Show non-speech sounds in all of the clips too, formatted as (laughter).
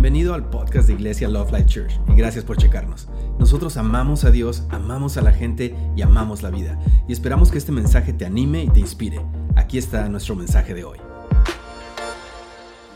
Bienvenido al podcast de Iglesia Love Life Church y gracias por checarnos. Nosotros amamos a Dios, amamos a la gente y amamos la vida. Y esperamos que este mensaje te anime y te inspire. Aquí está nuestro mensaje de hoy.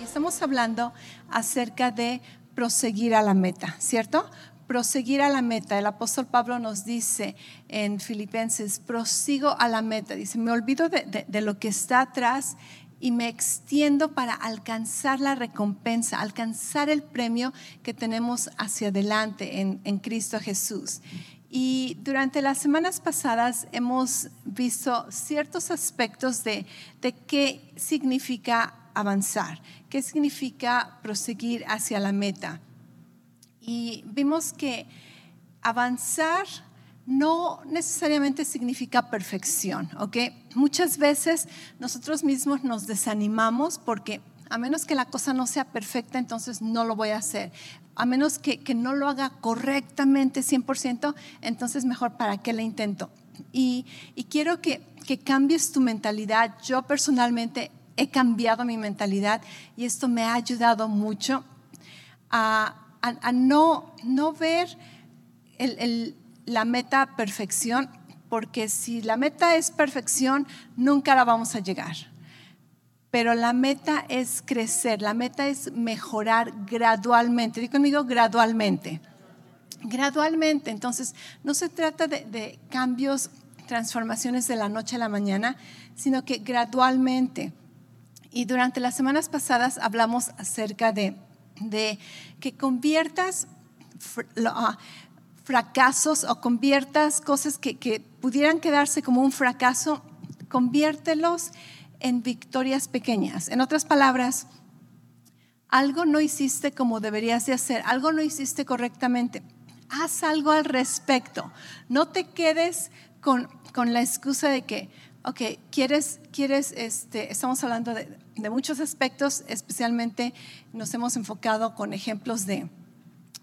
Estamos hablando acerca de proseguir a la meta, ¿cierto? Proseguir a la meta. El apóstol Pablo nos dice en Filipenses, prosigo a la meta. Dice, me olvido de, de lo que está atrás y me extiendo para alcanzar la recompensa, alcanzar el premio que tenemos hacia adelante en, en Cristo Jesús. Y durante las semanas pasadas hemos visto ciertos aspectos de, de qué significa avanzar, qué significa proseguir hacia la meta. Y vimos que avanzar no necesariamente significa perfección, ¿ok? Muchas veces nosotros mismos nos desanimamos porque a menos que la cosa no sea perfecta, entonces no lo voy a hacer. A menos que, no lo haga correctamente 100%, entonces mejor para qué le intento. Y, quiero que, cambies tu mentalidad. Yo personalmente he cambiado mi mentalidad y esto me ha ayudado mucho a, no, no ver el la meta perfección, porque si la meta es perfección, nunca la vamos a llegar. Pero la meta es crecer, la meta es mejorar gradualmente. Digo conmigo, gradualmente. Gradualmente. Entonces, no se trata de, cambios, transformaciones de la noche a la mañana, sino que gradualmente. Y durante las semanas pasadas hablamos acerca de, de que conviertas fracasos o conviertas cosas que, pudieran quedarse como un fracaso, conviértelos en victorias pequeñas. En otras palabras, algo no hiciste como deberías de hacer, algo no hiciste correctamente. Haz algo al respecto. No te quedes con, la excusa de que, ok, quieres, quieres, este, estamos hablando de, de muchos aspectos, especialmente nos hemos enfocado con ejemplos de,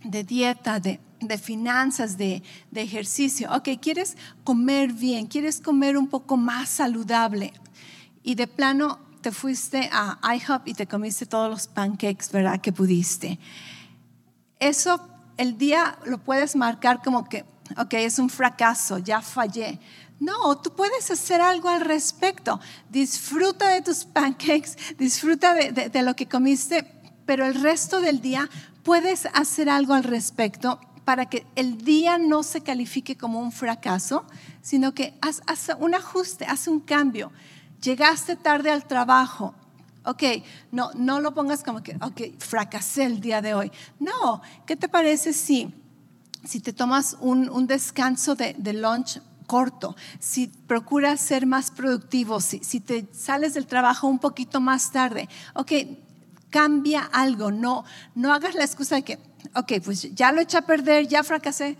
de dieta, de, finanzas, de, ejercicio. Ok, quieres comer bien, quieres comer un poco más saludable y de plano te fuiste a IHOP y te comiste todos los pancakes, ¿verdad? Que pudiste. Eso el día lo puedes marcar como que, ok, es un fracaso, ya fallé. No, tú puedes hacer algo al respecto. Disfruta de tus pancakes, disfruta de lo que comiste, pero el resto del día puedes hacer algo al respecto para que el día no se califique como un fracaso, sino que haz, un ajuste, haz un cambio. Llegaste tarde al trabajo, ok, no, no lo pongas como que, ok, fracasé el día de hoy. No, ¿qué te parece si, si te tomas un, descanso de, lunch corto, si procuras ser más productivo, si, si, te sales del trabajo un poquito más tarde, ok, cambia algo, no, no hagas la excusa de que, ok, pues ya lo eché a perder, ya fracasé,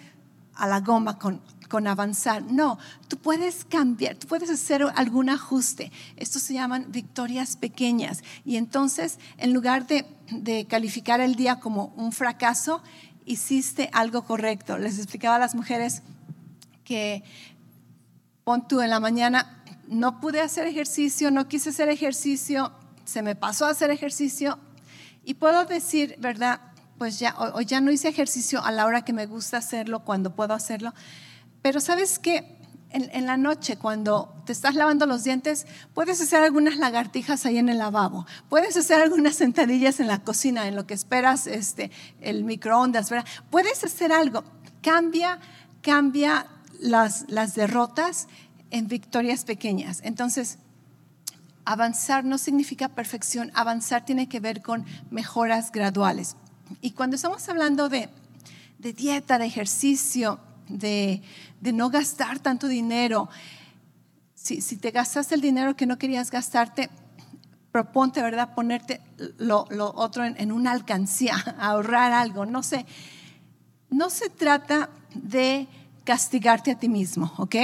a la goma con, con avanzar. No, tú puedes cambiar, tú puedes hacer algún ajuste. Estos se llaman victorias pequeñas. Y entonces, en lugar de, de calificar el día como un fracaso, hiciste algo correcto. Les explicaba a las mujeres que pon tú en la mañana, no pude hacer ejercicio, no quise hacer ejercicio, se me pasó a hacer ejercicio y puedo decir, ¿verdad? Pues ya, o, ya no hice ejercicio a la hora que me gusta hacerlo, cuando puedo hacerlo. Pero sabes qué? En, la noche, cuando te estás lavando los dientes, puedes hacer algunas lagartijas ahí en el lavabo, puedes hacer algunas sentadillas en la cocina, en lo que esperas este, el microondas, ¿verdad? Puedes hacer algo. Cambia, cambia las, las derrotas en victorias pequeñas. Entonces, avanzar no significa perfección, avanzar tiene que ver con mejoras graduales. Y cuando estamos hablando de, dieta, de ejercicio, de, no gastar tanto dinero, si, te gastaste el dinero que no querías gastarte, proponte, ¿verdad? Ponerte lo, otro en, una alcancía, (laughs) ahorrar algo, no sé. No se trata de castigarte a ti mismo, ¿ok?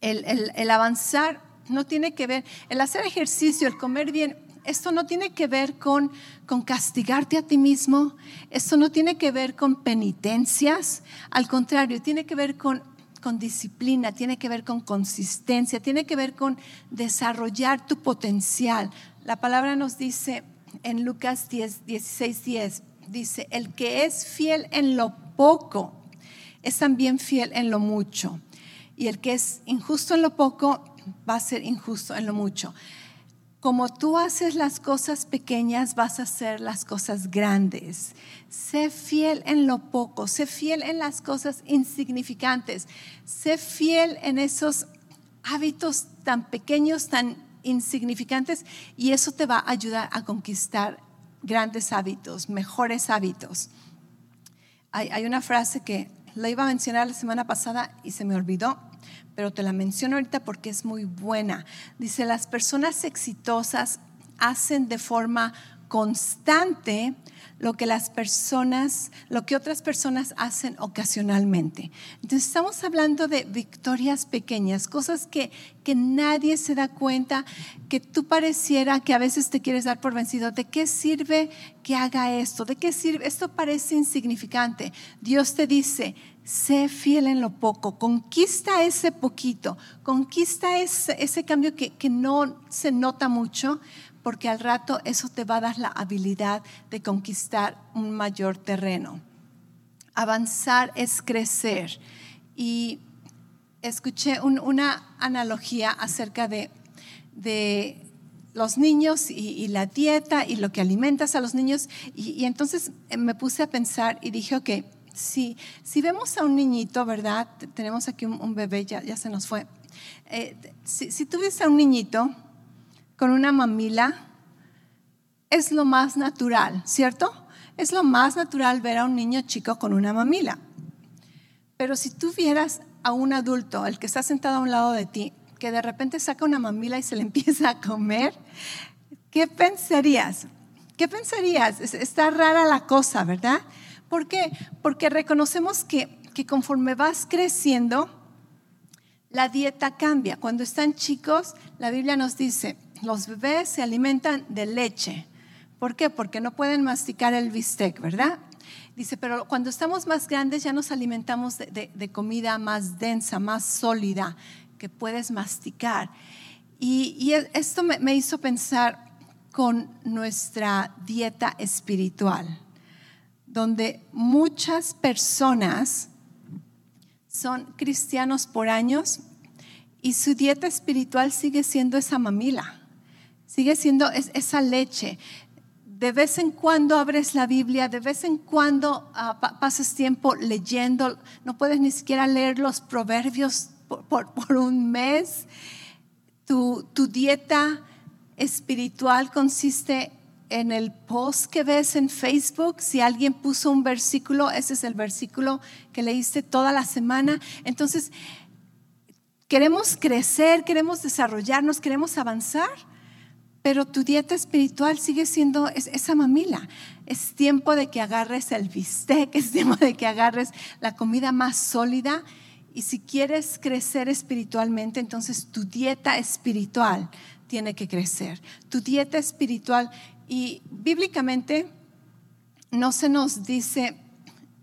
El, el avanzar no tiene que ver, el hacer ejercicio, el comer bien, esto no tiene que ver con, con castigarte a ti mismo, esto no tiene que ver con penitencias, al contrario, tiene que ver con, con disciplina, tiene que ver con consistencia, tiene que ver con desarrollar tu potencial. La palabra nos dice en Lucas 10, 16, 10, dice, el que es fiel en lo poco, es también fiel en lo mucho. Y el que es injusto en lo poco, va a ser injusto en lo mucho. Como tú haces las cosas pequeñas, vas a hacer las cosas grandes. Sé fiel en lo poco, sé fiel en las cosas insignificantes, sé fiel en esos hábitos tan pequeños, tan insignificantes, y eso te va a ayudar a conquistar grandes hábitos, mejores hábitos. Hay, una frase que la iba a mencionar la semana pasada y se me olvidó, pero te la menciono ahorita porque es muy buena. Dice, las personas exitosas hacen de forma constante lo que las personas, lo que otras personas hacen ocasionalmente. Entonces estamos hablando de victorias pequeñas, cosas que, que nadie se da cuenta, que tú pareciera que a veces te quieres dar por vencido. ¿De qué sirve que haga esto? ¿De qué sirve? Esto parece insignificante. Dios te dice, sé fiel en lo poco, conquista ese poquito, conquista ese, ese cambio que, que no se nota mucho, porque al rato eso te va a dar la habilidad de conquistar un mayor terreno. Avanzar es crecer. Y escuché una analogía acerca de, los niños y, la dieta y lo que alimentas a los niños. Y, entonces eh, me puse a pensar y dije, ok, si, si vemos a un niñito, ¿verdad? Tenemos aquí un, bebé, ya, ya, se nos fue. Eh, si, si tú ves a un niñito, con una mamila es lo más natural, ¿cierto? Es lo más natural ver a un niño chico con una mamila. Pero si tú vieras a un adulto, el que está sentado a un lado de ti, que de repente saca una mamila y se le (laughs) empieza a comer, ¿qué pensarías? ¿Qué pensarías? Está rara la cosa, ¿verdad? ¿Por qué? Porque reconocemos que, que conforme vas creciendo, la dieta cambia. Cuando están chicos, la Biblia nos dice, los bebés se alimentan de leche. ¿Por qué? Porque no pueden masticar el bistec, ¿verdad? Dice, pero cuando estamos más grandes ya nos alimentamos de, comida más densa, más sólida, que puedes masticar. Y, esto me, hizo pensar con nuestra dieta espiritual, donde muchas personas son cristianos por años y su dieta espiritual sigue siendo esa mamila sigue siendo esa leche. De vez en cuando abres la Biblia, de vez en cuando uh, pasas tiempo leyendo, no puedes ni siquiera leer los proverbios por, (laughs) un mes. Tu, tu dieta espiritual consiste en el post que ves en Facebook, si alguien puso un versículo, ese es el versículo que leíste toda la semana. Entonces, queremos crecer, queremos desarrollarnos, queremos avanzar, pero tu dieta espiritual sigue siendo esa mamila. Es tiempo de que agarres el bistec, es tiempo de que agarres la comida más sólida. Y si quieres crecer espiritualmente, entonces tu dieta espiritual tiene que crecer. Tu dieta espiritual. Y bíblicamente no se nos dice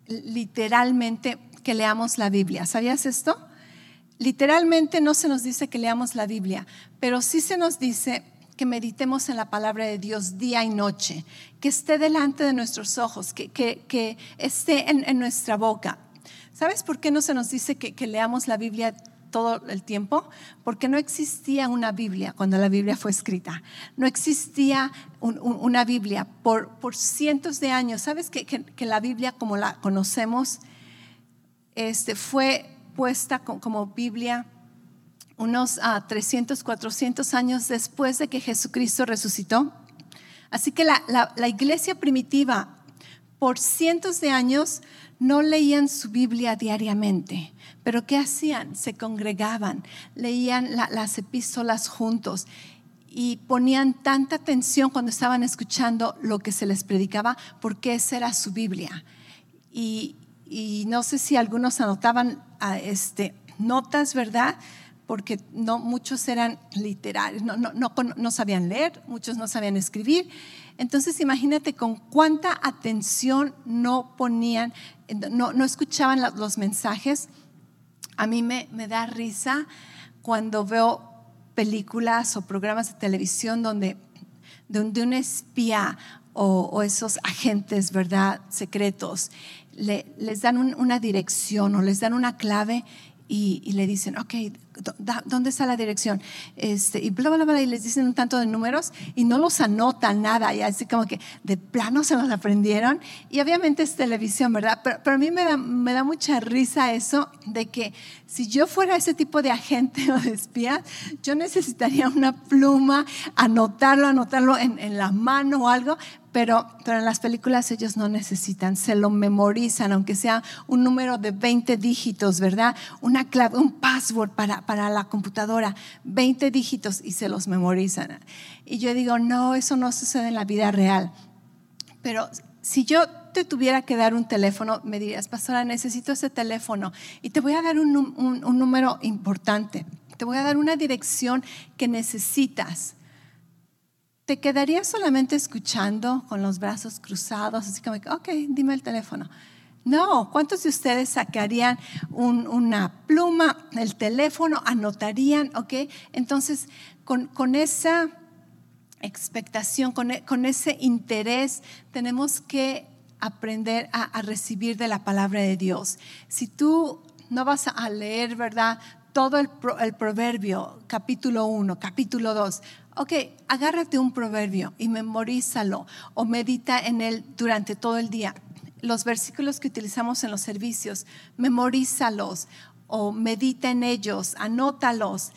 literalmente que leamos la Biblia. ¿Sabías esto? Literalmente no se nos dice que leamos la Biblia, pero sí se nos dice que meditemos en la palabra de Dios día y noche, que esté delante de nuestros ojos, que, esté en, nuestra boca. ¿Sabes por qué no se nos dice que, leamos la Biblia todo el tiempo? Porque no existía una Biblia cuando la Biblia fue escrita. No existía una Biblia por, por, cientos de años. ¿Sabes que, que, la Biblia como la conocemos este, fue puesta como Biblia? unos 300, ah, 400 años después de que Jesucristo resucitó. Así que la, iglesia primitiva por cientos de años no leían su Biblia diariamente, pero ¿qué hacían? Se congregaban, leían las epístolas juntos y ponían tanta atención cuando estaban escuchando lo que se les predicaba, porque esa era su Biblia. Y, no sé si algunos anotaban ah, este, notas, ¿verdad? porque no, muchos eran literarios, no, no, no, sabían leer, muchos no sabían escribir. Entonces imagínate con cuánta atención no ponían, no, no escuchaban los mensajes. A mí me, me da risa cuando veo películas o programas de televisión donde de un, espía o, esos agentes, ¿verdad?, secretos, le- les dan un- una dirección o les dan una clave y, y le dicen, ok, ¿dónde está la dirección? Este, y bla, bla, bla, y les dicen un tanto de números y no los anotan nada, y así como que de plano se los aprendieron. Y obviamente es televisión, ¿verdad? Pero, pero a mí me da, me da mucha risa eso de que si yo fuera ese tipo de agente (laughs) o de espía, yo necesitaría una pluma, anotarlo, anotarlo en, en la mano o algo, pero, pero en las películas ellos no necesitan, se lo memorizan, aunque sea un número de 20 dígitos, ¿verdad? Una clave, un password para, para la computadora, 20 dígitos y se los memorizan. Y yo digo, no, eso no sucede en la vida real. Pero si yo te tuviera que dar un teléfono, me dirías, pastora, necesito ese teléfono y te voy a dar un, un- número importante, te voy a dar una dirección que necesitas. ¿Te quedarías solamente escuchando con los brazos cruzados, así como, ok, dime el teléfono? No, ¿cuántos de ustedes sacarían un- una pluma, el teléfono, anotarían, ok? Entonces, con, esa expectación, con, e- con ese interés, tenemos que aprender a, recibir de la palabra de Dios. Si tú no vas a leer, ¿verdad? Todo el, el proverbio, capítulo 1, capítulo 2. Ok, agárrate un proverbio y memorízalo o medita en él durante todo el día. Los versículos que utilizamos en los servicios, memorízalos o medita en ellos, anótalos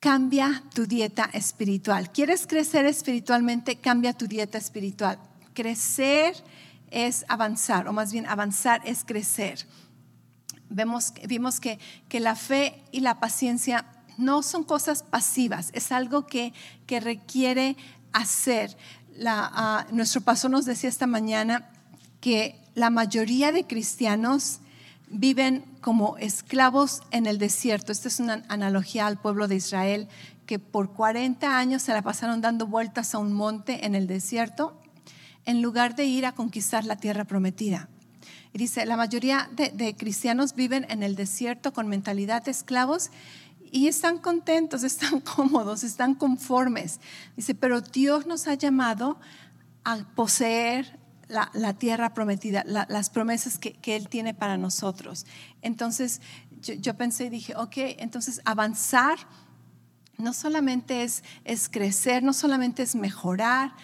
cambia tu dieta espiritual. ¿Quieres crecer espiritualmente? Cambia tu dieta espiritual. Crecer es avanzar, o más bien avanzar es crecer. Vemos, vimos que, que la fe y la paciencia no son cosas pasivas, es algo que, que requiere hacer. Ah, nuestro pastor nos decía esta mañana que la mayoría de cristianos viven como esclavos en el desierto. Esta es una analogía al pueblo de Israel que por 40 años se la pasaron dando vueltas a un monte en el desierto en lugar de ir a conquistar la tierra prometida. Y dice, la mayoría de, cristianos viven en el desierto con mentalidad de esclavos y están contentos, (laughs) están cómodos, están conformes. Dice, pero Dios nos ha llamado a poseer la, tierra prometida, la- las promesas que, Él tiene para nosotros. Entonces yo, pensé y dije, ok, entonces avanzar no solamente es, es crecer, no solamente es mejorar,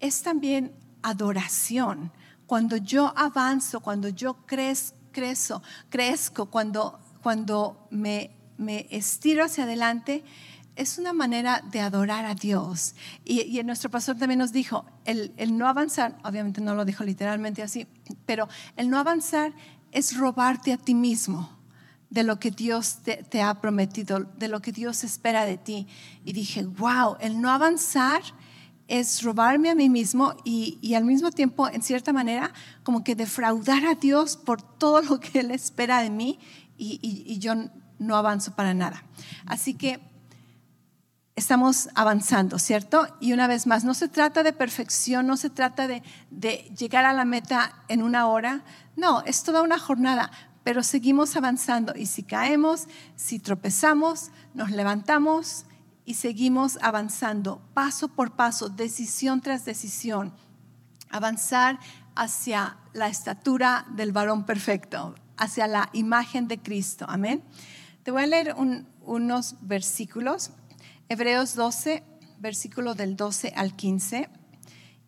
es también adoración. Cuando yo avanzo, cuando yo crez, crezco, crezco, cuando, cuando me, me estiro hacia adelante, es una manera de adorar a Dios. Y, y nuestro pastor también nos dijo, el, no avanzar, obviamente no lo dijo literalmente así, pero el no avanzar es robarte a ti mismo de lo que Dios te, ha prometido, de lo que Dios espera de ti. Y dije, wow, el no avanzar es robarme a mí mismo y, al mismo tiempo, en cierta manera, como que defraudar a Dios por todo lo que Él espera de mí y- y yo no avanzo para nada. Así que estamos avanzando, ¿cierto? Y una vez más, no se trata de perfección, no se trata de, llegar a la meta en una hora, no, es toda una jornada, pero seguimos avanzando y si caemos, si tropezamos, nos levantamos y seguimos avanzando paso por paso, decisión tras decisión, avanzar hacia la estatura del varón perfecto, hacia la imagen de Cristo, amén. Te voy a leer un- unos versículos. Hebreos 12, versículo del 12 al 15.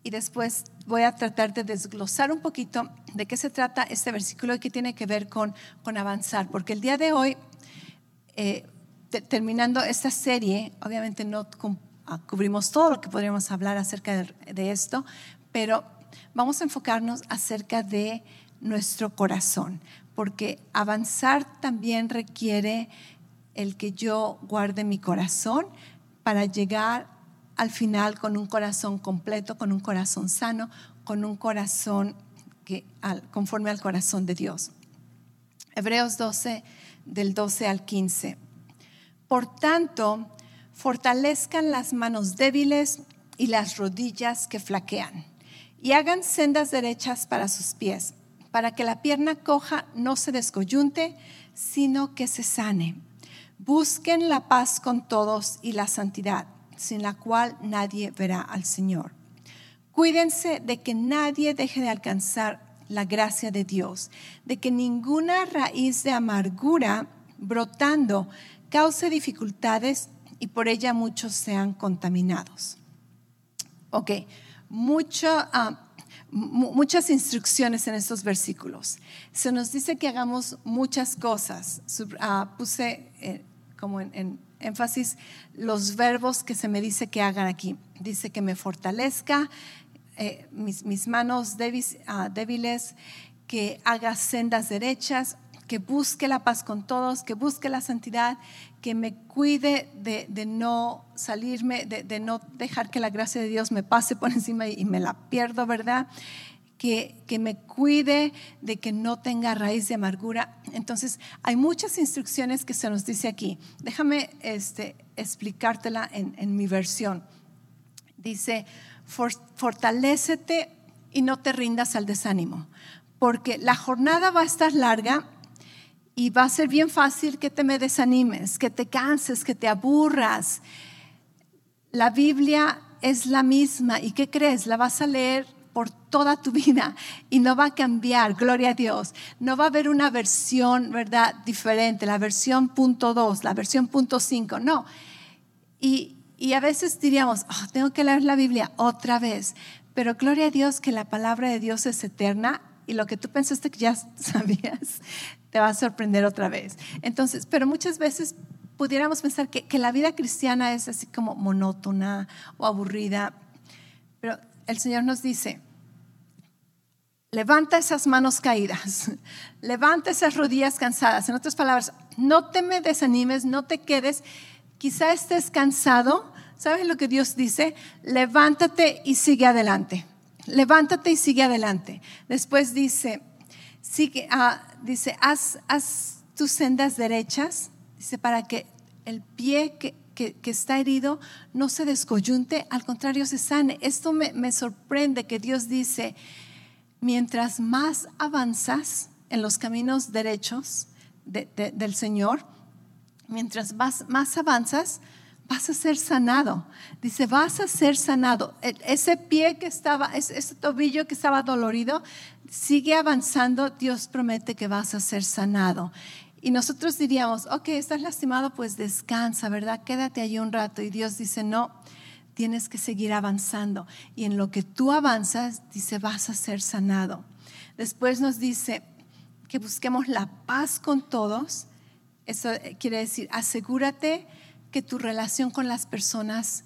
Y después voy a tratar de desglosar un poquito de qué se trata este versículo y qué tiene que ver con, con avanzar. Porque el día de hoy, eh, te- terminando esta serie, obviamente no ah, cubrimos todo lo que podríamos hablar acerca de esto, pero vamos a enfocarnos acerca de nuestro corazón. Porque avanzar también requiere el que yo guarde mi corazón para llegar al final con un corazón completo, con un corazón sano, con un corazón que, conforme al corazón de Dios. Hebreos 12, del 12 al 15. Por tanto, fortalezcan las manos débiles y las rodillas que flaquean, y hagan sendas derechas para sus pies, para que la pierna coja no se descoyunte, sino que se sane. Busquen la paz con todos y la santidad, sin la cual nadie verá al Señor. Cuídense de que nadie deje de alcanzar la gracia de Dios, de que ninguna raíz de amargura brotando cause dificultades y por ella muchos sean contaminados. Ok, ah, muchas instrucciones en estos versículos. Se nos dice que hagamos muchas cosas. Ah, puse eh, como en, énfasis los verbos que se me dice que hagan aquí. Dice que me fortalezca eh, mis, manos ah, débiles, que haga sendas derechas, que busque la paz con todos, que busque la santidad, que me cuide de, no salirme, de, no dejar que la gracia de Dios me pase por (laughs) encima y, me la pierdo, ¿verdad? Que, que, me cuide de que no tenga raíz de amargura. Entonces, hay muchas instrucciones que se nos dice aquí. Déjame este, explicártela en, en mi versión. Dice, fortalécete y no te rindas al desánimo, porque la jornada va a estar larga y va a ser bien fácil que te me desanimes, que te canses, que te aburras. La Biblia es la misma y ¿qué crees? La vas a leer por toda tu vida y no va a cambiar, gloria a Dios. No va a haber una versión, ¿verdad? Diferente, la versión punto dos, la versión punto cinco, no. Y, y a veces diríamos, oh, tengo que leer la Biblia otra vez, pero gloria a Dios que la palabra de Dios es eterna y lo que tú pensaste que ya (laughs) sabías, te va a sorprender otra vez. Entonces, pero muchas veces pudiéramos pensar que, que la vida cristiana es así como monótona o aburrida, el Señor nos dice, levanta esas manos caídas, (laughs) levanta esas rodillas cansadas. En otras palabras, no te me desanimes, no te quedes. Quizá estés cansado. ¿Sabes lo que Dios dice? Levántate y sigue adelante. Levántate y sigue adelante. Después dice, sigue, ah, dice, haz, haz, tus sendas derechas, dice, para que el pie que, que, está herido no se descoyunte, al contrario se sane. Esto me, me sorprende que Dios dice, mientras más avanzas en los caminos derechos del Señor, mientras más, más avanzas, vas a ser sanado. Dice, vas a ser sanado. E, ese pie que estaba, ese tobillo que estaba dolorido, sigue avanzando. Dios promete que vas a ser sanado. Y nosotros diríamos, ok, estás lastimado, pues descansa, ¿verdad? Quédate allí un rato. Y Dios dice, no, tienes que seguir avanzando. Y en lo que tú avanzas, dice, vas a ser sanado. Después nos dice que busquemos la paz con todos. Eso quiere decir, asegúrate que tu relación con las personas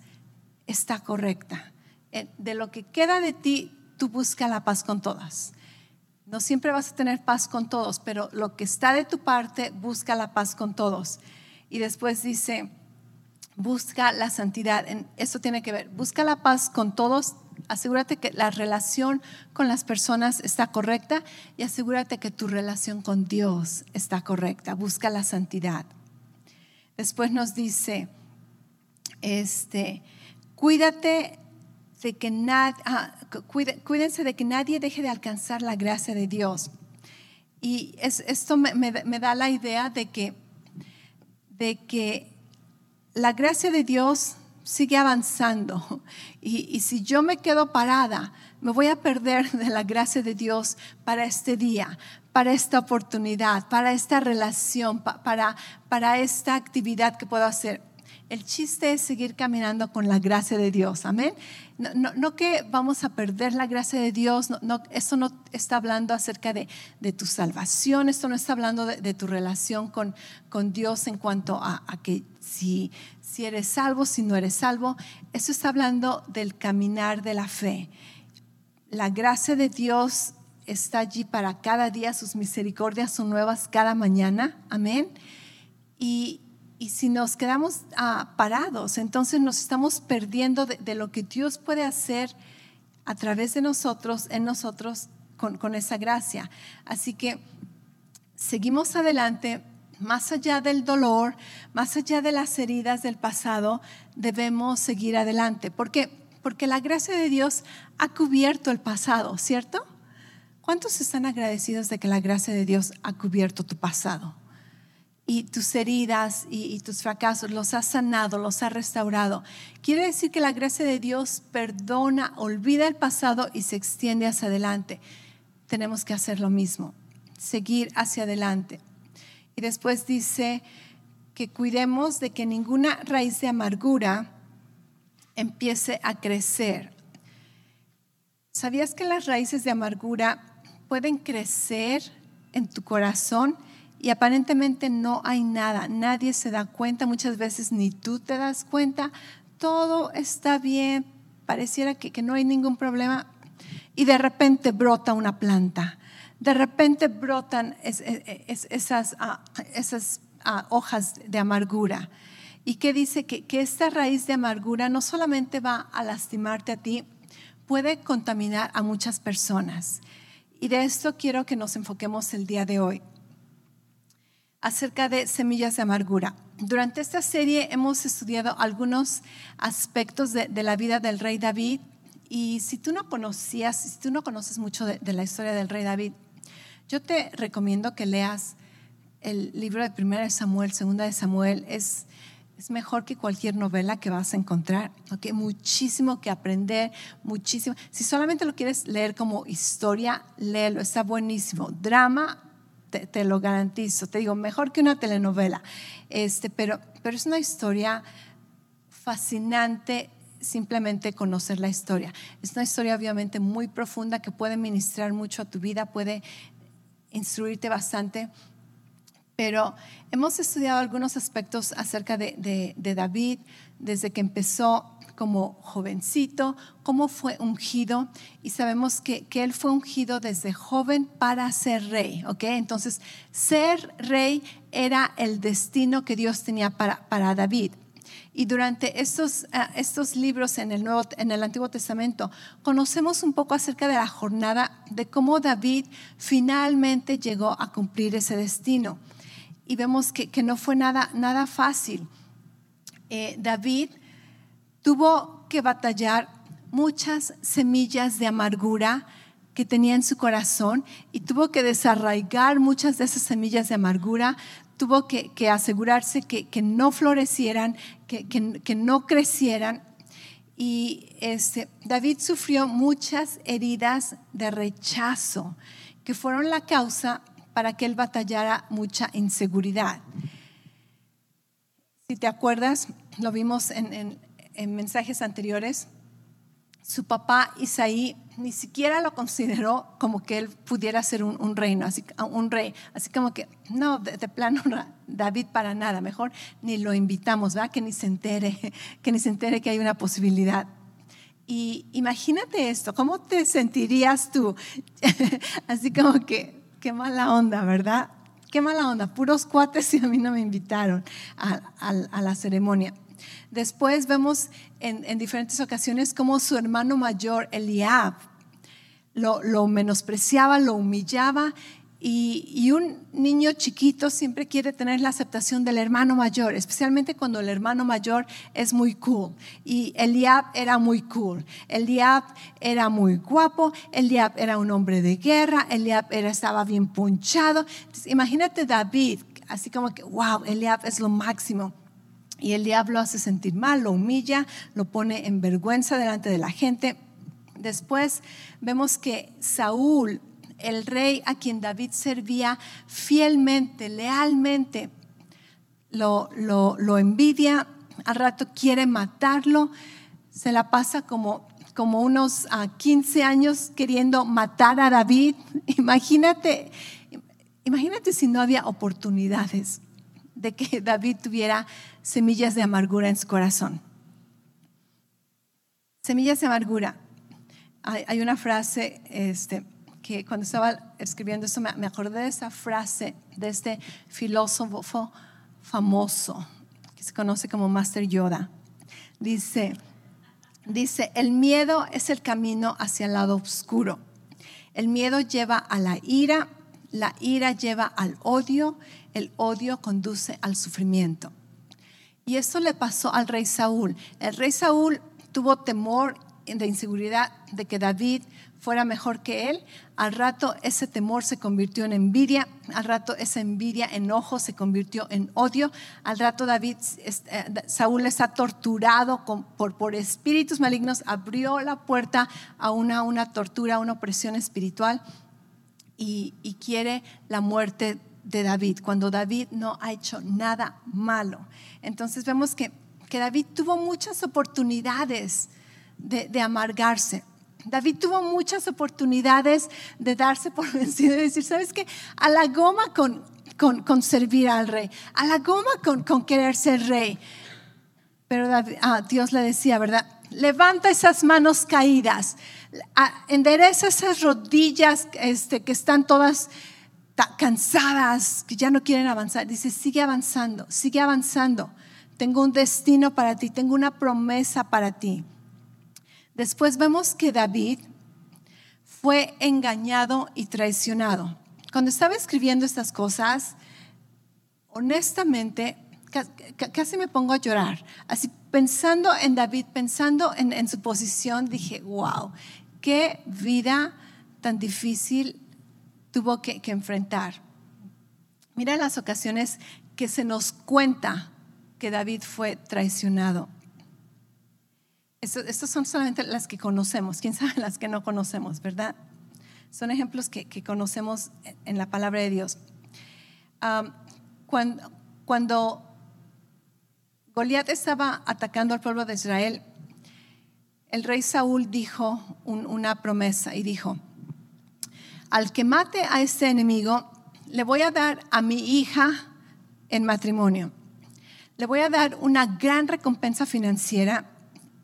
está correcta. Eh, de lo que queda de ti, tú busca la paz con todas. No siempre vas a tener paz con todos, pero lo que está de tu parte, busca la paz con todos. Y después dice, busca la santidad. Eso tiene que ver, busca la paz con todos, asegúrate que la relación con las personas está correcta y asegúrate que tu relación con Dios está correcta. Busca la santidad. Después nos dice, este, cuídate de que nadie, ah, cuídense de que nadie deje de alcanzar la gracia de Dios. Y esto me, da la idea de que, de que la gracia de Dios sigue avanzando. (laughs) Y, y, si yo me quedo parada, me voy a perder (laughs) de la gracia de Dios para este día, para esta oportunidad, para esta relación, para, para esta actividad que puedo hacer. El chiste es seguir caminando con la gracia de Dios, amén. No, no, que vamos a perder la gracia de Dios, no, no, esto no está hablando acerca de, tu salvación, esto no está hablando de, tu relación con, Dios en cuanto a, que si, si eres salvo, si no eres salvo, esto está hablando del caminar de la fe. La gracia de Dios está allí para cada día, sus misericordias son nuevas cada mañana, amén. Y, si nos quedamos ah, parados, entonces nos estamos perdiendo de, lo que Dios puede hacer a través de nosotros, en nosotros, con, con esa gracia. Así que seguimos adelante, más allá del dolor, más allá de las heridas del pasado, debemos seguir adelante. ¿Por qué? Porque la gracia de Dios ha cubierto el pasado, ¿cierto? ¿Cuántos están agradecidos de que la gracia de Dios ha cubierto tu pasado? Y tus heridas y, tus fracasos los ha sanado, los ha restaurado. Quiere decir que la gracia de Dios perdona, olvida el pasado y se extiende hacia adelante. Tenemos que hacer lo mismo, seguir hacia adelante. Y después dice que cuidemos de que ninguna raíz de amargura empiece a crecer. ¿Sabías que las raíces de amargura pueden crecer en tu corazón? Y aparentemente no hay nada, nadie se da cuenta, muchas veces ni tú te das cuenta, todo está bien, pareciera que, no hay ningún problema y de repente brota una planta, de repente brotan esas, ah, esas ah, hojas de amargura. ¿Y qué dice? Que, que esta raíz de amargura no solamente va a lastimarte a ti, puede contaminar a muchas personas. Y de esto quiero que nos enfoquemos el día de hoy acerca de semillas de amargura. Durante esta serie hemos estudiado algunos aspectos de, la vida del rey David y si tú no conocías, si tú no conoces mucho de, la historia del rey David, yo te recomiendo que leas el libro de Primera de Samuel, Segunda de Samuel. Es, es mejor que cualquier novela que vas a encontrar. ¿okay? Muchísimo que aprender, muchísimo. Si solamente lo quieres leer como historia, léelo, está buenísimo. Drama, te, lo garantizo. Te digo, mejor que una telenovela. Este, pero, pero es una historia fascinante simplemente conocer la historia. Es una historia obviamente muy profunda que puede ministrar mucho a tu vida, puede instruirte bastante, pero hemos estudiado algunos aspectos acerca de, de David desde que empezó como jovencito, cómo fue ungido y sabemos que, él fue ungido desde joven para ser rey, ¿ok? Entonces, ser rey era el destino que Dios tenía para, para David. Y durante estos, ah, estos libros en el, Nuevo, en el Antiguo Testamento, conocemos un poco acerca de la jornada de cómo David finalmente llegó a cumplir ese destino. Y vemos que, no fue nada, nada fácil. Eh, David tuvo que batallar muchas semillas de amargura que tenía en su corazón y tuvo que desarraigar muchas de esas semillas de amargura, tuvo que, asegurarse que, no florecieran, que, no crecieran. Y este, David sufrió muchas heridas de rechazo que fueron la causa para que él batallara mucha inseguridad. Si te acuerdas, lo vimos en, en mensajes anteriores, su papá Isaí ni siquiera lo consideró como que él pudiera ser un, reino, así, un rey. Así como que, no, de, plano (laughs) David para nada, mejor ni lo invitamos, ¿verdad? Que ni se entere, (laughs) que ni se entere que hay una posibilidad. Y imagínate esto, ¿cómo te sentirías tú? (laughs) así como que, qué mala onda, ¿verdad? Qué mala onda, puros cuates y a mí no me invitaron a la ceremonia. Después vemos en, diferentes ocasiones cómo su hermano mayor, Eliab, lo, menospreciaba, lo humillaba y, un niño chiquito siempre quiere tener la aceptación del hermano mayor, especialmente cuando el hermano mayor es muy cool. Y Eliab era muy cool. Eliab era muy guapo. Eliab era un hombre de guerra. Eliab estaba bien punchado. imagínate David, así como que, wow, Eliab es lo máximo. Y el diablo hace sentir mal, lo humilla, lo pone en vergüenza delante de la gente. Después vemos que Saúl, el rey a quien David servía fielmente, lealmente, lo, lo, envidia, al rato quiere matarlo, se la pasa como, como unos 15 ah, años queriendo matar a David. (laughs) Imagínate, imagínate si no había oportunidades de que (laughs) David tuviera semillas de amargura en su corazón. Semillas de amargura. Hay, una frase este, que cuando estaba escribiendo esto me, acordé de esa frase de este filósofo famoso que se conoce como Master Yoda. Dice, dice, el miedo es el camino hacia el lado oscuro. El miedo lleva a la ira, la ira lleva al odio, el odio conduce al sufrimiento. Y eso le pasó al rey Saúl. El rey Saúl tuvo temor de inseguridad de que David fuera mejor que él, al rato ese temor se convirtió en envidia, al rato esa envidia, enojo se convirtió en odio, al rato David, eh, Saúl está torturado por, por espíritus malignos, abrió la puerta a una, una tortura, a una opresión espiritual y, y quiere la muerte de David, cuando David no ha hecho nada malo. Entonces vemos que, que David tuvo muchas oportunidades de, amargarse David tuvo muchas oportunidades de darse por (laughs) vencido y decir, ¿sabes qué? A la goma con, con, servir al rey, a la goma con, con querer ser rey. Pero ah, Dios le decía, ¿verdad? Levanta esas manos caídas, endereza esas rodillas este, que están todas cansadas, que ya no quieren avanzar. Dice, sigue avanzando, sigue avanzando. Tengo un destino para ti, tengo una promesa para ti. Después vemos que David fue engañado y traicionado. Cuando estaba escribiendo estas cosas, honestamente, casi me pongo a llorar. Así pensando en David, pensando en, su posición, dije, wow, qué vida tan difícil tuvo que, enfrentar. Mira las ocasiones que se nos cuenta que David fue traicionado. Estas son solamente las que conocemos, quién sabe las que no conocemos, ¿verdad? Son ejemplos que, conocemos en la palabra de Dios. cuando, cuando Goliat estaba atacando al pueblo de Israel, el rey Saúl dijo una promesa y dijo, al que mate a este enemigo, le voy a dar a mi hija en matrimonio. Le voy a dar una gran recompensa financiera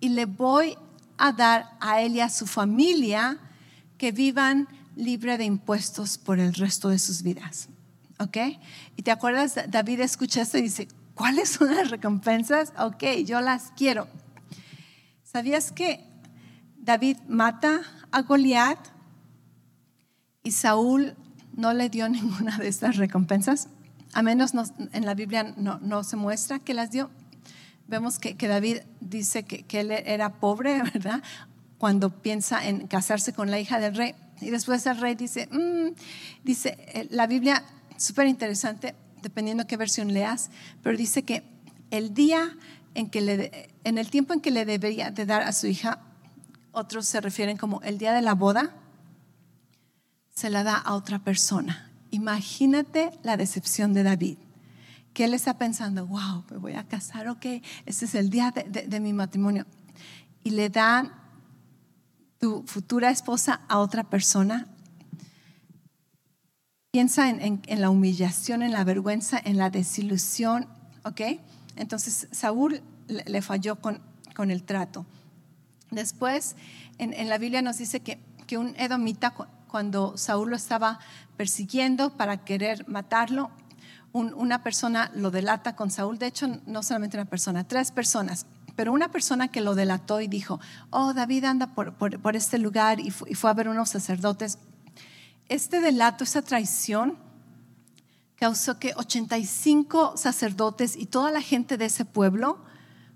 y le voy a dar a él y a su familia que vivan libre de impuestos por el resto de sus vidas. ¿Ok? Y te acuerdas, David escucha esto y dice, ¿cuáles son las recompensas? Ok, yo las quiero. ¿Sabías que David mata a Goliat y Saúl no le dio (laughs) ninguna de estas recompensas? A menos en la Biblia no, no se muestra que las dio vemos que, David dice que, él era pobre, (laughs) ¿verdad? Cuando piensa en casarse con la hija del rey. Y después el rey dice, mm", dice, eh, la Biblia, súper interesante, dependiendo qué versión leas, pero dice que el día en que le, en el tiempo en que le debería de dar a su hija, otros se refieren como el día de la boda, se la da a otra persona. Imagínate la decepción de David que él está pensando, wow, me voy a casar, ok, ese es el día de, mi matrimonio. Y le dan tu futura esposa a otra persona. Piensa en, la humillación, en la vergüenza, en la desilusión, ok. Entonces Saúl le, falló con, con, el trato. Después, en, la Biblia nos dice que, que un edomita, cuando Saúl lo estaba persiguiendo para querer matarlo, una persona lo delata con Saúl, de hecho no solamente una persona, tres personas, pero una persona que lo delató y dijo, oh, David anda por, por, este lugar y, fue a ver unos sacerdotes. Este delato, esta traición, causó que 85 sacerdotes y toda la gente de ese pueblo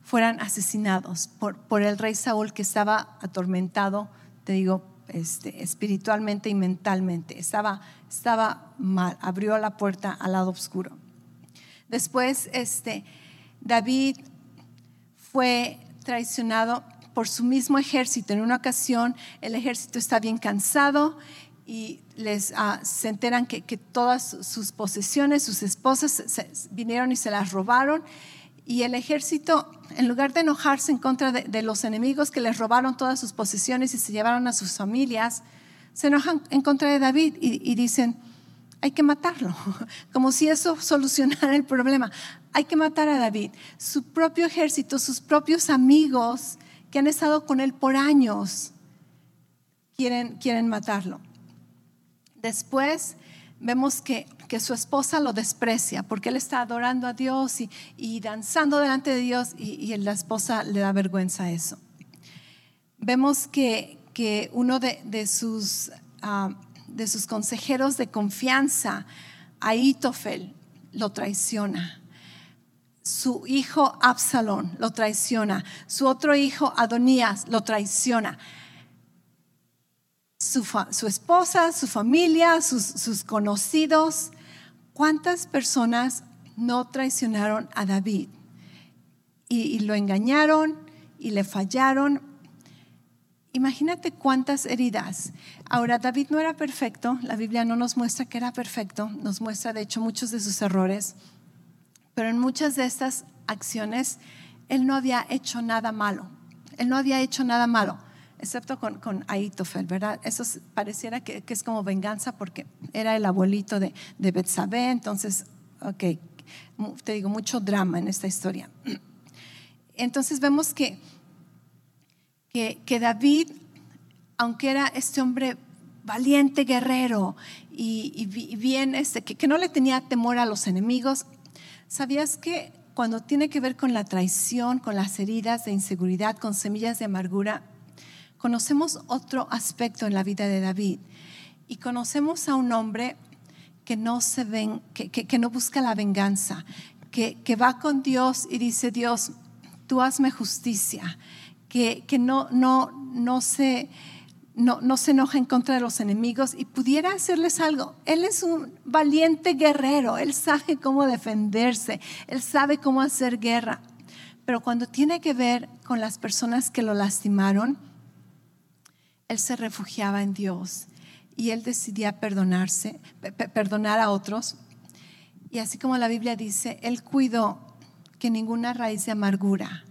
fueran asesinados por, por el rey Saúl que estaba atormentado, te digo, este, espiritualmente y mentalmente. Estaba, estaba mal, abrió la puerta al lado oscuro. Después, este, David fue traicionado por su mismo ejército. En una ocasión, el ejército está bien cansado y les ah, se enteran que, todas sus posesiones, sus esposas, vinieron y se las robaron y el ejército, en lugar de enojarse en contra de, los enemigos que les robaron todas sus posesiones y se llevaron a sus familias, se enojan en contra de David y, dicen, hay que matarlo, (laughs) como si eso solucionara el problema. Hay que matar a David. Su propio ejército, sus propios amigos que han estado con él por años, quieren, quieren matarlo. Después vemos que, que, su esposa lo desprecia porque él está adorando a Dios y, danzando delante de Dios y, la esposa le da vergüenza a eso. Vemos que, que uno de, sus, ah, de sus consejeros de confianza, Aitofel, lo traiciona. su hijo Absalón lo traiciona, su otro hijo Adonías lo traiciona. Su, esposa, su familia, sus, conocidos. ¿Cuántas personas no traicionaron a David? y lo engañaron y le fallaron. Imagínate cuántas heridas. Ahora, David no era perfecto, la Biblia no nos muestra que era perfecto, nos muestra de hecho muchos de sus errores, pero en muchas de estas acciones él no había hecho nada malo, él no había hecho nada malo, excepto con, con Aitofel, ¿verdad? Eso pareciera que, es como venganza porque era el abuelito de, de Betsabé, entonces, ok, te digo, mucho drama en esta historia. (clears throat) Entonces vemos que que, David, aunque era este hombre valiente guerrero y, bien, este, que, no le tenía temor a los enemigos, ¿sabías que cuando tiene que ver con la traición, con las heridas de inseguridad, con semillas de amargura, conocemos otro aspecto en la vida de David y conocemos a un hombre que no busca la venganza, que, va con Dios y dice, Dios, tú hazme justicia que, no, se, no, no se enoja en contra de los enemigos y pudiera hacerles algo. Él es un valiente guerrero, él sabe cómo defenderse, él sabe cómo hacer guerra. Pero cuando tiene que ver con las personas que lo lastimaron, él se refugiaba en Dios y él decidía perdonarse, perdonar a otros. Y así como la Biblia dice, él cuidó que ninguna raíz de amargura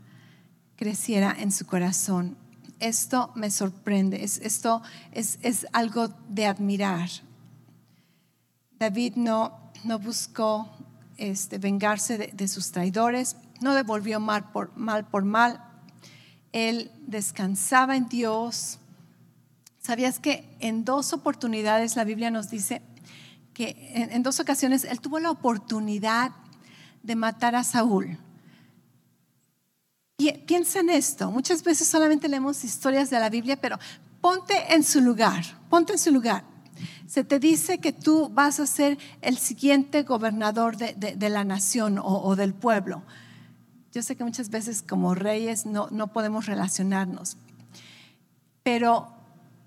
creciera en su corazón. Esto me sorprende, esto es, algo de admirar. David no, no buscó este, vengarse de, sus traidores, no devolvió mal mal por mal. Él descansaba en Dios. ¿Sabías que en dos oportunidades la Biblia nos dice que en dos ocasiones él tuvo la oportunidad de matar a Saúl? Piensa en esto. Muchas veces solamente leemos historias de la Biblia, pero ponte en su lugar, ponte en su lugar. Se te dice que tú vas a ser el siguiente gobernador de, la nación o, del pueblo. Yo sé que muchas veces como reyes no, no podemos relacionarnos, pero,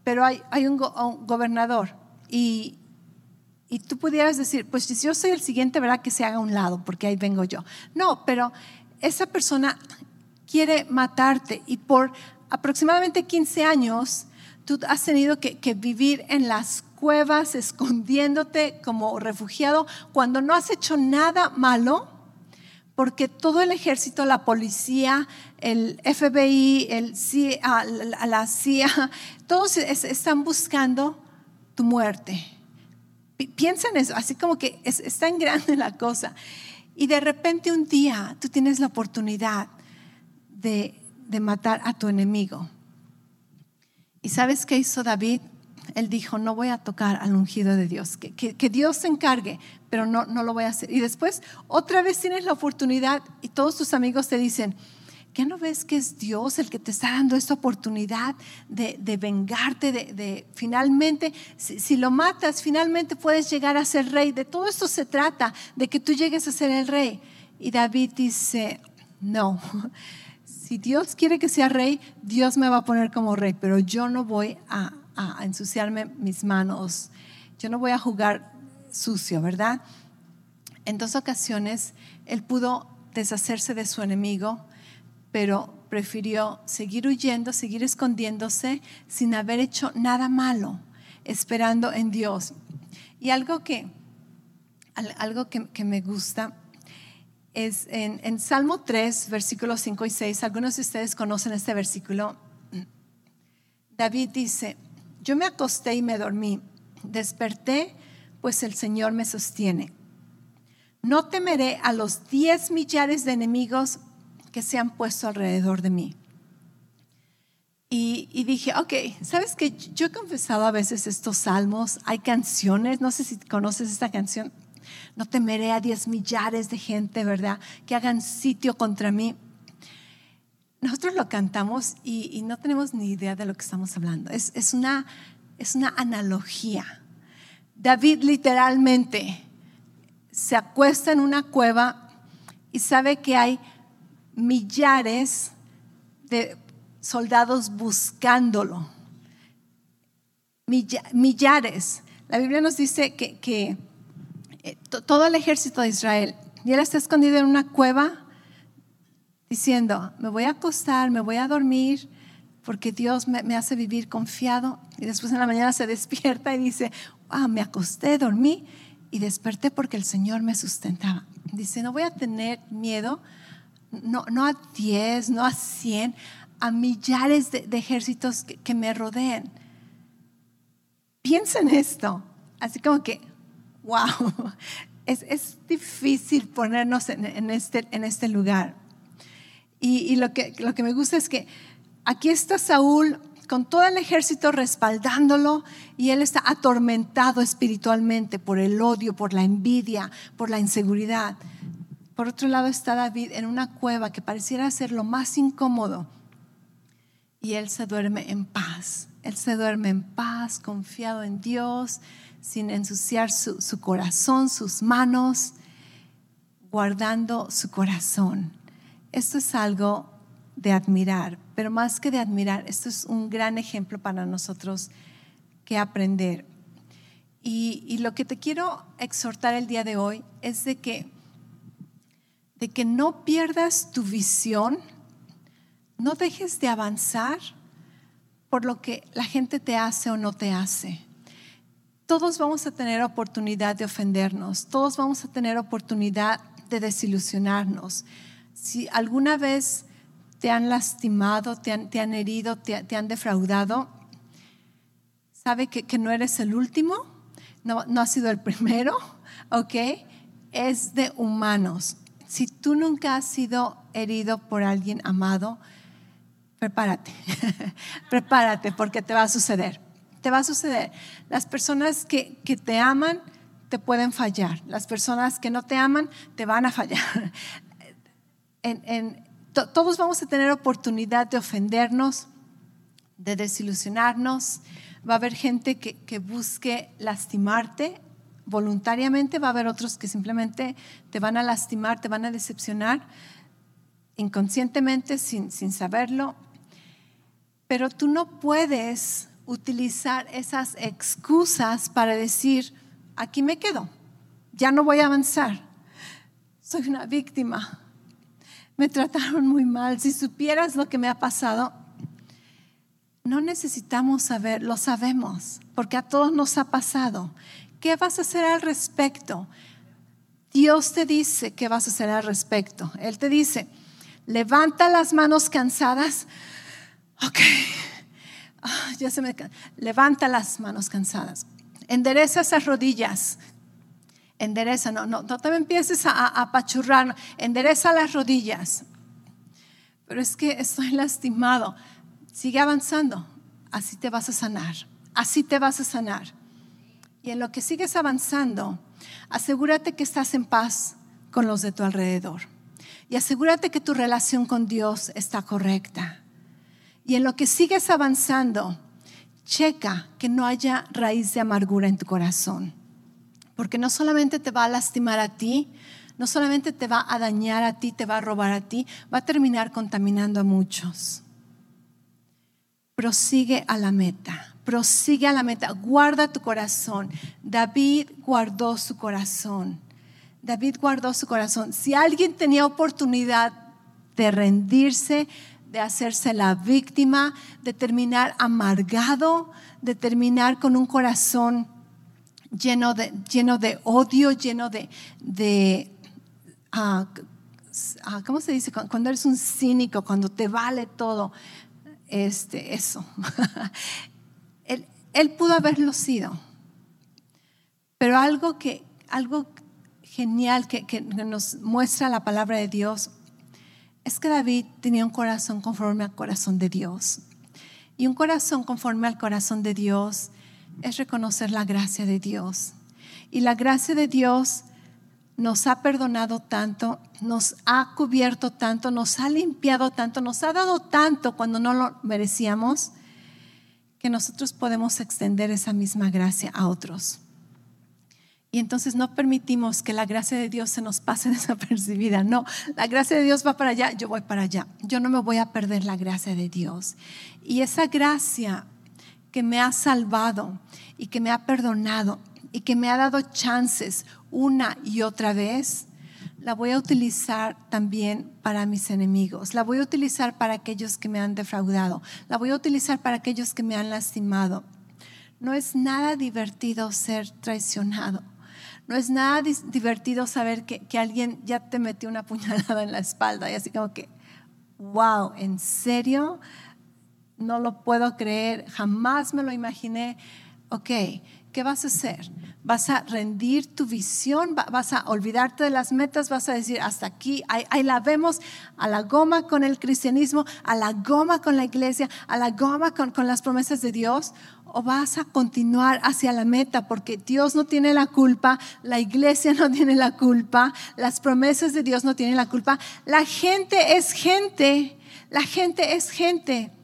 pero hay, hay un, gobernador y, y tú pudieras decir, pues si yo soy el siguiente, verá que se haga a un lado, porque ahí vengo yo. No, pero esa persona quiere matarte y por aproximadamente 15 años tú has tenido que, vivir en las cuevas escondiéndote como refugiado cuando no has hecho nada malo porque todo el ejército, la policía, el FBI, el CIA, la CIA, todos están buscando tu muerte. Piensa en eso, así como que es, es tan grande la cosa. Y de repente un día tú tienes la oportunidad de, matar a tu enemigo. ¿Y sabes qué hizo David? Él dijo, no voy a tocar al ungido de Dios, que, Dios se encargue, pero no, no lo voy a hacer. Y después otra vez tienes la oportunidad y todos tus amigos te dicen, ¿qué no ves que es Dios el que te está dando esta oportunidad de, vengarte, de, finalmente, si, si, lo matas, finalmente puedes llegar a ser rey? De todo esto se trata, de que tú llegues a ser el rey. Y David dice, no, (laughs) si Dios quiere que sea rey, Dios me va a poner como rey, pero yo no voy a, ensuciarme mis manos, yo no voy a jugar sucio, ¿verdad? En dos ocasiones él pudo deshacerse de su enemigo, pero prefirió seguir huyendo, seguir escondiéndose sin haber hecho nada malo, esperando en Dios. Y algo que, algo que, me gusta es en, Salmo 3, versículos 5 y 6. Algunos de ustedes conocen este versículo. David dice, yo me acosté y me dormí, desperté, pues el Señor me sostiene. No temeré a los diez millares de enemigos que se han puesto alrededor de mí. Y, y, dije, ok, ¿sabes que Yo he confesado a veces estos salmos, hay canciones, no sé si conoces esta canción, no temeré a diez millares de gente, ¿verdad? Que hagan sitio contra mí. Nosotros lo cantamos y, no tenemos ni idea de lo que estamos hablando. Es, es, una, es una analogía. David literalmente se acuesta en una cueva y y sabe que hay millares de soldados buscándolo. Millares. La Biblia nos dice que, eh, todo el ejército de Israel, y él está escondido en una cueva diciendo, me voy a acostar, me voy a dormir, porque Dios me, hace vivir confiado. Y después en la mañana se (laughs) despierta y dice, ah, me acosté, dormí y desperté porque el Señor me sustentaba. Dice, no voy a tener miedo, no, a 10, no a 100, a millares de, ejércitos que, me rodeen. Piensa en esto, así como que, wow, (laughs) es, difícil ponernos en, este, en este lugar. Y, lo, que, lo que me gusta es que aquí está Saúl con todo el ejército respaldándolo y él está atormentado espiritualmente por el odio, por la envidia, por la inseguridad. Por otro lado está David en una cueva que pareciera ser lo más incómodo y él se duerme en paz. Él se duerme en paz, confiado en Dios, sin ensuciar su, su corazón, sus manos, guardando su corazón. Esto es algo de admirar, pero más que de admirar, esto es un gran ejemplo para nosotros que aprender. Y, y, lo que te quiero exhortar el día de hoy es de que, de que no pierdas tu visión, no dejes de avanzar por lo que la gente te hace o no te hace. Todos vamos a tener oportunidad de ofendernos, todos vamos a tener oportunidad de desilusionarnos. Si alguna vez te han lastimado, te han, herido, te, han defraudado, sabe que, no eres el último, no, no has sido el (laughs) primero, ¿ok? Es de humanos. Si tú nunca has sido herido por alguien amado, prepárate, (laughs) prepárate porque te va a suceder. Te va a suceder. Las personas que, te aman te pueden fallar. Las personas que no te aman te van a fallar. (laughs) en, todos vamos a tener oportunidad de ofendernos, de desilusionarnos. Va a haber gente que, busque lastimarte voluntariamente, va a haber otros que simplemente te van a lastimar, te van a decepcionar inconscientemente, sin, sin saberlo. Pero tú no puedes utilizar esas excusas para decir, aquí me quedo, ya no voy a avanzar, soy una víctima me trataron muy mal, si supieras lo que me ha pasado, no necesitamos saber, lo sabemos, porque a todos nos ha pasado. ¿Qué vas a hacer al respecto? Dios te dice qué vas a hacer al respecto. Él te dice, levanta las manos cansadas. Ok, ah, ya se me... Levanta las manos cansadas. Endereza esas rodillas endereza, no, no, no te empieces a, apachurrar, endereza las rodillas. Pero es que estoy lastimado. Sigue avanzando, así te vas a sanar, así te vas a sanar. Y en lo que sigues avanzando, asegúrate que estás en paz con los de tu alrededor. Y asegúrate que tu relación con Dios está correcta. Y en lo que sigues avanzando, checa que no haya raíz de amargura en tu corazón porque no solamente te va a lastimar a ti, no solamente te va a dañar a ti, te va a robar a ti, va a terminar contaminando a muchos. Prosigue a la meta, prosigue a la meta, guarda tu corazón. David guardó su corazón. David guardó su corazón. Si alguien tenía oportunidad de rendirse, de hacerse la víctima, de terminar amargado, de terminar con un corazón lleno de, lleno de odio, lleno de, de ah, ah, ¿cómo se dice? Cuando eres un cínico, cuando te vale todo, este, eso. (laughs) él, pudo haberlo sido. Pero algo que, algo genial que nos muestra la palabra de Dios es que David tenía un corazón conforme al corazón de Dios. Y un corazón conforme al corazón de Dios es reconocer la gracia de Dios. Y la gracia de Dios nos ha perdonado tanto, nos ha cubierto tanto, nos ha limpiado tanto, nos ha dado tanto cuando no lo merecíamos, nosotros podemos extender esa misma gracia a otros. Y entonces no permitimos que la gracia de Dios se nos pase (laughs) desapercibida. No, la gracia de Dios va para allá, yo voy para allá. Yo no me voy a perder la gracia de Dios. Y esa gracia que me ha salvado y que me ha perdonado y que me ha dado chances una y otra vez, la voy a utilizar también para mis enemigos. La voy a utilizar para aquellos que me han defraudado. La voy a utilizar para aquellos que me han lastimado. No es nada divertido ser traicionado. No es nada divertido saber que, que, alguien ya te metió una (laughs) puñalada en la espalda y así como que, wow, ¿en serio? No lo puedo creer, jamás me lo imaginé. Ok, ¿qué vas a hacer? ¿Vas a rendir tu visión? ¿Vas a olvidarte de las metas? ¿Vas a decir, hasta aquí, ahí, la vemos, a la goma con el cristianismo, a la goma con la iglesia, a la goma con, con las promesas de Dios? ¿O vas a continuar hacia la meta? Porque Dios no tiene la culpa, la iglesia (laughs) no tiene la culpa, las promesas de Dios no tienen la culpa. La gente es gente, la gente es gente.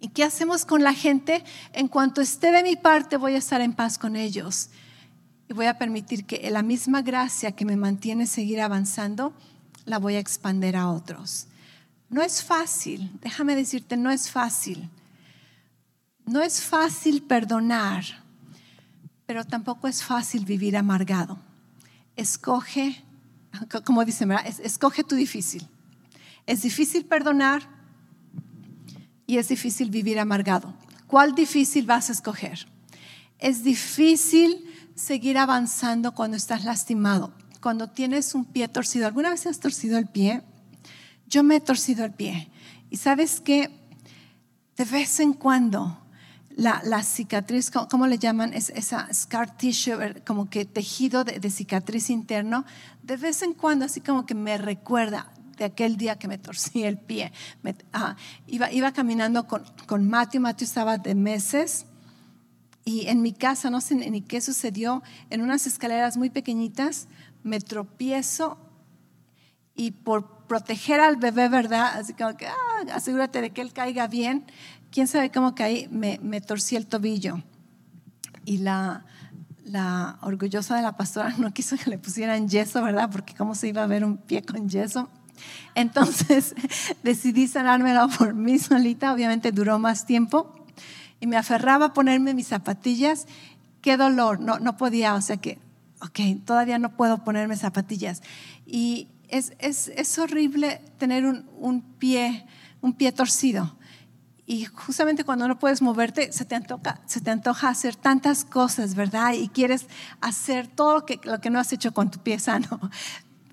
¿Y qué hacemos con la gente? En cuanto esté de mi parte, voy a estar en paz con ellos. Y voy a permitir que la misma gracia que me mantiene seguir avanzando, la voy a expander a otros. No es fácil, déjame decirte, no es fácil. No es fácil perdonar, pero tampoco es fácil vivir amargado. Escoge, como dicen, escoge tu difícil. Es difícil perdonar, y es difícil vivir amargado. ¿Cuál difícil vas a escoger? Es difícil seguir avanzando cuando estás lastimado, cuando tienes un pie torcido. ¿Alguna vez has torcido el pie? Yo me he torcido el pie. Y sabes que de vez en cuando la, cicatriz, ¿cómo le llaman? Es, esa scar tissue, como que tejido de, de cicatriz interno, de vez en cuando así como que me recuerda, de aquel día que me torcí el pie. Iba, iba caminando con, con Matthew, Matthew estaba de meses y en mi casa, no sé ni qué sucedió, en unas escaleras muy pequeñitas me tropiezo y por proteger al bebé, ¿verdad? Así como que, ah, asegúrate de que él caiga bien. Quién sabe cómo caí, me, me torcí el tobillo. Y la, la orgullosa de la pastora (laughs) no quiso que le pusieran yeso, ¿verdad? Porque cómo se iba a ver un pie con yeso. Entonces (laughs) decidí sanármelo por mí solita, obviamente duró más tiempo y me aferraba a ponerme mis zapatillas. Qué dolor, no, no podía, o sea que, ok, todavía no puedo ponerme zapatillas. Y es, es, es horrible tener un, un, pie, un pie torcido. Y justamente cuando no puedes moverte, se te, antoja, se te antoja hacer tantas cosas, ¿verdad? Y quieres hacer todo lo que, lo que no has hecho con tu pie sano.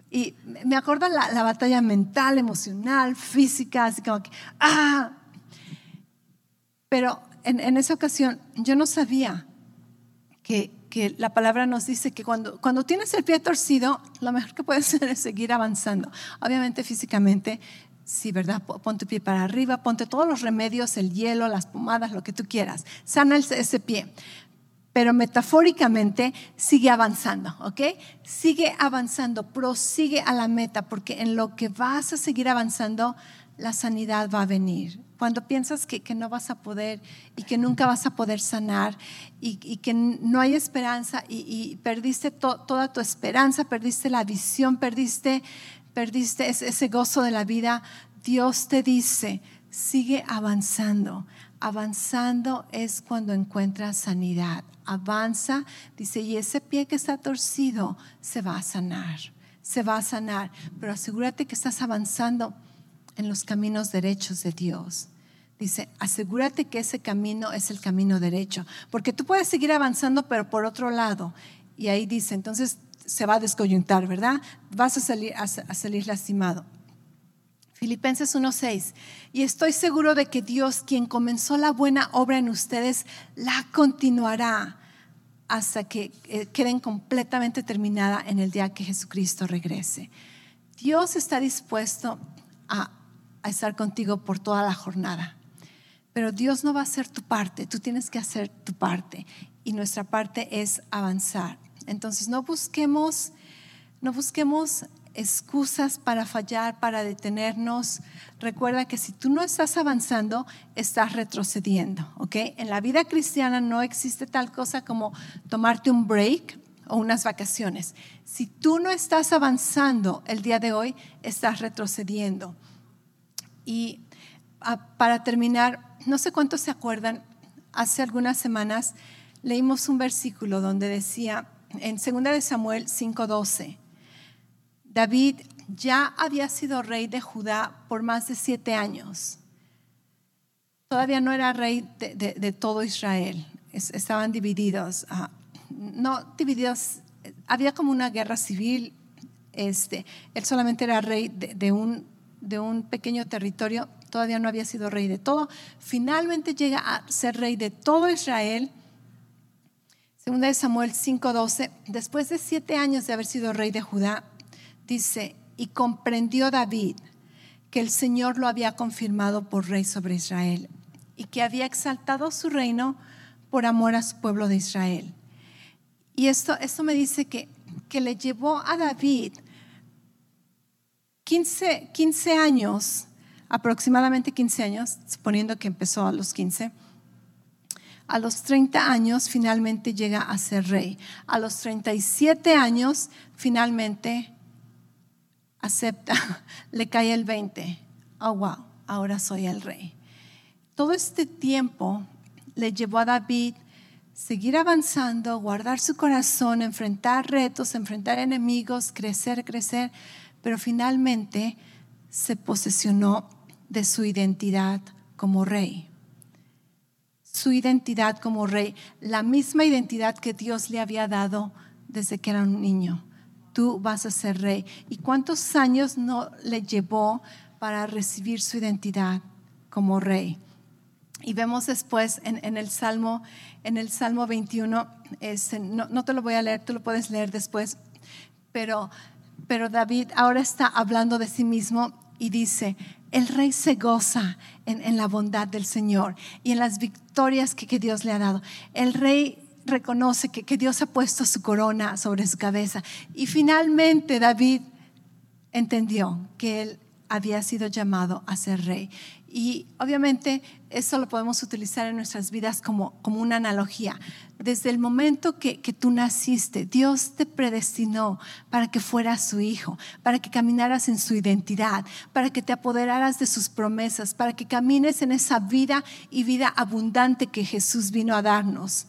Y me acuerdo la, la batalla mental, emocional, física, así como que, ¡ah! Pero en, en esa ocasión yo no sabía que, que, la palabra nos dice que cuando, cuando tienes el pie torcido, lo mejor que puedes hacer es seguir avanzando. Obviamente físicamente, sí, ¿verdad? Ponte tu pie para arriba, ponte todos los remedios, el hielo, las pomadas, lo que tú quieras. Sana ese pie pero metafóricamente sigue avanzando, ¿ok? Sigue avanzando, prosigue a la meta, porque en lo que vas a seguir avanzando, la sanidad va a venir. Cuando piensas que, no vas a poder y que nunca vas a poder sanar y, que no hay esperanza y, perdiste toda tu esperanza, perdiste la visión, perdiste, perdiste ese gozo de la vida, Dios te dice, sigue avanzando. Avanzando es cuando encuentras sanidad avanza, dice, y ese pie que está torcido se va a sanar, se va a sanar, pero asegúrate que estás avanzando en los caminos derechos de Dios. Dice, asegúrate que ese camino es el camino derecho, porque tú puedes seguir avanzando, pero por otro lado. Y ahí dice, entonces se va a descoyuntar, ¿verdad? Vas a salir, a, a salir lastimado. Filipenses 1:6. Y estoy seguro de que Dios, quien comenzó la buena obra en ustedes, la continuará hasta que eh, queden completamente terminada en el día que Jesucristo regrese. Dios está dispuesto a, a estar contigo por toda la jornada. Pero Dios no va a hacer tu parte, tú tienes que hacer tu parte. Y nuestra parte es avanzar. Entonces no busquemos, no busquemos excusas para fallar, para detenernos. Recuerda que si tú no estás avanzando, estás retrocediendo, ¿ok? En la vida cristiana no existe tal cosa como tomarte un break, o unas vacaciones. Si tú no estás avanzando el día de hoy, estás retrocediendo. Y ah, para terminar, no sé cuántos se acuerdan, hace algunas semanas leímos un versículo donde decía en 2 de Samuel 5:12, David ya había sido rey de Judá por más de siete años. Todavía no era rey de, todo Israel, estaban divididos. Ah, no divididos, había como una guerra civil. Este, él solamente era rey de, un, de un pequeño territorio, todavía no había sido rey de todo. Finalmente llega a ser rey de todo Israel. Segunda de Samuel 5:12, después de siete años de haber sido rey de Judá, dice, y comprendió David que el Señor lo había confirmado por rey sobre Israel y que había exaltado su reino por amor a su pueblo de Israel. Y esto, esto me dice que, que le llevó a David 15, 15 años, aproximadamente 15 años, suponiendo que empezó a los 15. A los 30 años finalmente llega a ser rey. A los 37 años finalmente acepta, (laughs) le cae el 20. Oh, wow, ahora soy el rey. Todo este tiempo le llevó a David seguir avanzando, guardar su corazón, enfrentar retos, enfrentar enemigos, crecer, crecer, pero finalmente se posesionó de su identidad como rey. Su identidad como rey, la misma identidad que Dios le había dado desde que era un niño. Tú vas a ser rey. ¿Y cuántos años no le llevó para recibir su identidad como rey? Y vemos después en, el Salmo, en el Salmo 21, no, te lo voy a leer, tú lo puedes leer después, pero, pero David ahora está hablando de sí mismo y dice, el rey se goza en, la bondad del Señor y en las victorias que, que Dios le ha dado. El rey reconoce que, que Dios ha puesto su corona sobre su cabeza. Y finalmente David entendió que él había sido llamado a ser rey. Y obviamente eso lo podemos utilizar en nuestras vidas como, como una analogía. Desde el momento que, que, tú naciste, Dios te predestinó para que fueras su hijo, para que caminaras en su identidad, para que te apoderaras de sus promesas, para que camines en esa vida y vida abundante que Jesús vino a darnos.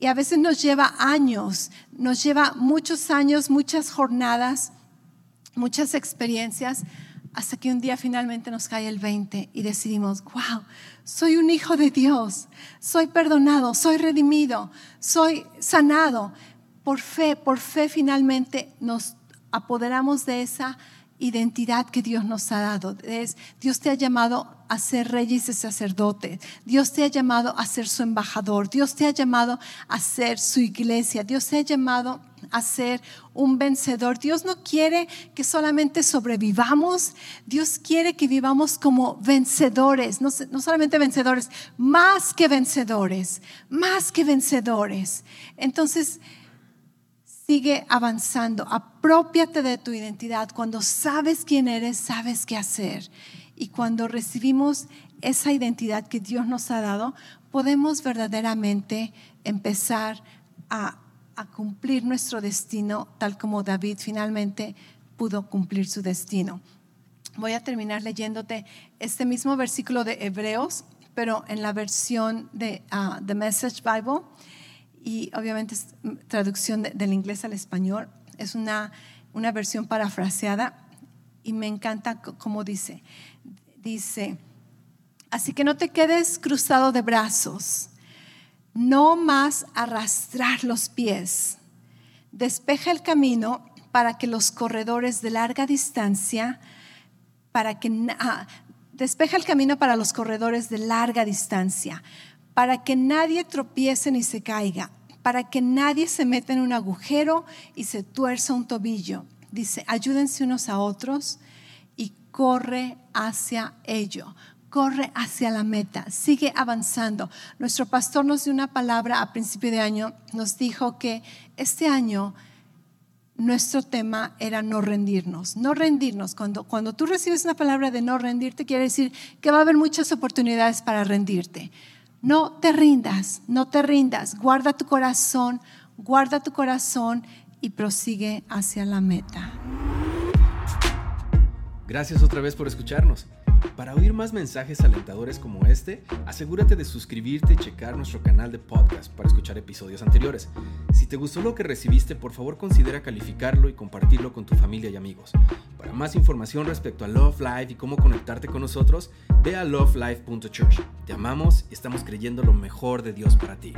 Y a veces nos lleva años, nos lleva muchos años, muchas jornadas, muchas experiencias hasta que un día finalmente nos cae el 20 y decidimos, wow, soy un hijo de Dios, soy perdonado, soy redimido, soy sanado. Por fe, por fe finalmente nos apoderamos de esa identidad que Dios nos ha dado. Es, Dios te ha llamado a ser reyes y sacerdotes. Dios te ha llamado a ser su embajador. Dios te ha llamado a ser su iglesia. Dios te ha llamado a ser un vencedor. Dios no quiere que solamente sobrevivamos. Dios quiere que vivamos como vencedores. No, no solamente vencedores, más que vencedores. Más que vencedores. Entonces, Sigue avanzando, apropiate de tu identidad. Cuando sabes quién eres, sabes qué hacer. Y cuando recibimos esa identidad que Dios nos ha dado, podemos verdaderamente empezar a, cumplir nuestro destino tal como David finalmente pudo cumplir su destino. Voy a terminar leyéndote este mismo versículo de Hebreos, pero en la versión de uh, The Message Bible y obviamente es traducción del inglés al español. Es una, una versión parafraseada y me encanta como dice. Dice, así que no te quedes cruzado de brazos, no más arrastrar los pies. Despeja el camino para que los corredores de larga distancia, para que ah, despeja el camino para los corredores de larga distancia, para que nadie tropiece ni se caiga, para que nadie se meta en un agujero y se tuerza un tobillo. Dice, ayúdense unos a otros y corre hacia ello. Corre hacia la meta, sigue avanzando. Nuestro pastor nos dio una palabra a principio de año, nos dijo que este año nuestro tema era no rendirnos, no rendirnos. Cuando, cuando tú recibes una palabra de no rendirte, quiere decir que va a haber muchas oportunidades para rendirte. No te rindas, no te rindas. Guarda tu corazón, guarda tu corazón y prosigue hacia la meta. Gracias otra vez por escucharnos. Para oír más mensajes alentadores como este, asegúrate de suscribirte y checar nuestro canal de podcast para escuchar episodios anteriores. Si te gustó lo que recibiste, por favor considera calificarlo y compartirlo con tu familia y amigos. Para más información respecto a Love Life y cómo conectarte con nosotros, ve a lovelife.church. Te amamos y estamos creyendo lo mejor de Dios para ti.